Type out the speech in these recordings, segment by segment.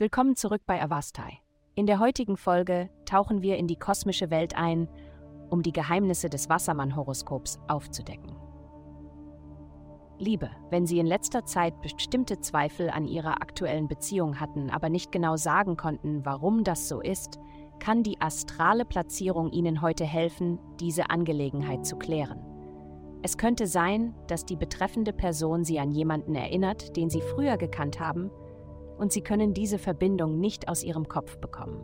Willkommen zurück bei Avastai. In der heutigen Folge tauchen wir in die kosmische Welt ein, um die Geheimnisse des Wassermann-Horoskops aufzudecken. Liebe, wenn Sie in letzter Zeit bestimmte Zweifel an Ihrer aktuellen Beziehung hatten, aber nicht genau sagen konnten, warum das so ist, kann die astrale Platzierung Ihnen heute helfen, diese Angelegenheit zu klären. Es könnte sein, dass die betreffende Person Sie an jemanden erinnert, den Sie früher gekannt haben, und Sie können diese Verbindung nicht aus Ihrem Kopf bekommen.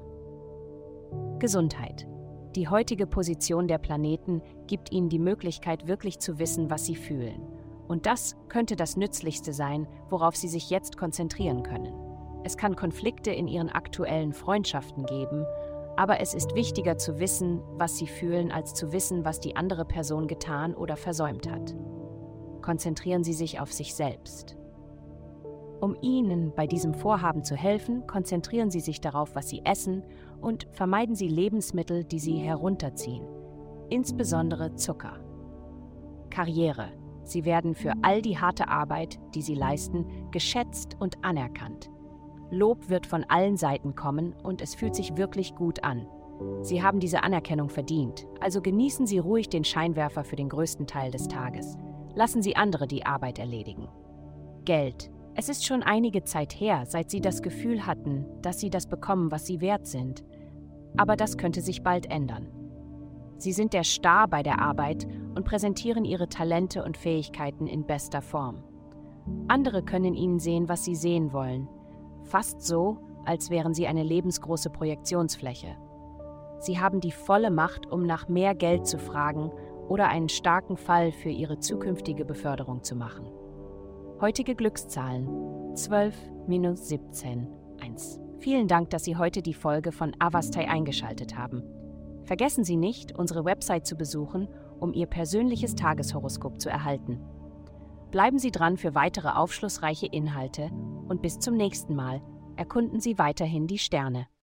Gesundheit. Die heutige Position der Planeten gibt Ihnen die Möglichkeit, wirklich zu wissen, was Sie fühlen. Und das könnte das Nützlichste sein, worauf Sie sich jetzt konzentrieren können. Es kann Konflikte in Ihren aktuellen Freundschaften geben, aber es ist wichtiger zu wissen, was Sie fühlen, als zu wissen, was die andere Person getan oder versäumt hat. Konzentrieren Sie sich auf sich selbst. Um Ihnen bei diesem Vorhaben zu helfen, konzentrieren Sie sich darauf, was Sie essen und vermeiden Sie Lebensmittel, die Sie herunterziehen, insbesondere Zucker. Karriere. Sie werden für all die harte Arbeit, die Sie leisten, geschätzt und anerkannt. Lob wird von allen Seiten kommen und es fühlt sich wirklich gut an. Sie haben diese Anerkennung verdient, also genießen Sie ruhig den Scheinwerfer für den größten Teil des Tages. Lassen Sie andere die Arbeit erledigen. Geld. Es ist schon einige Zeit her, seit Sie das Gefühl hatten, dass Sie das bekommen, was Sie wert sind. Aber das könnte sich bald ändern. Sie sind der Star bei der Arbeit und präsentieren Ihre Talente und Fähigkeiten in bester Form. Andere können Ihnen sehen, was Sie sehen wollen. Fast so, als wären Sie eine lebensgroße Projektionsfläche. Sie haben die volle Macht, um nach mehr Geld zu fragen oder einen starken Fall für Ihre zukünftige Beförderung zu machen. Heutige Glückszahlen 12 minus 17 1. Vielen Dank, dass Sie heute die Folge von Avastai eingeschaltet haben. Vergessen Sie nicht, unsere Website zu besuchen, um Ihr persönliches Tageshoroskop zu erhalten. Bleiben Sie dran für weitere aufschlussreiche Inhalte und bis zum nächsten Mal erkunden Sie weiterhin die Sterne.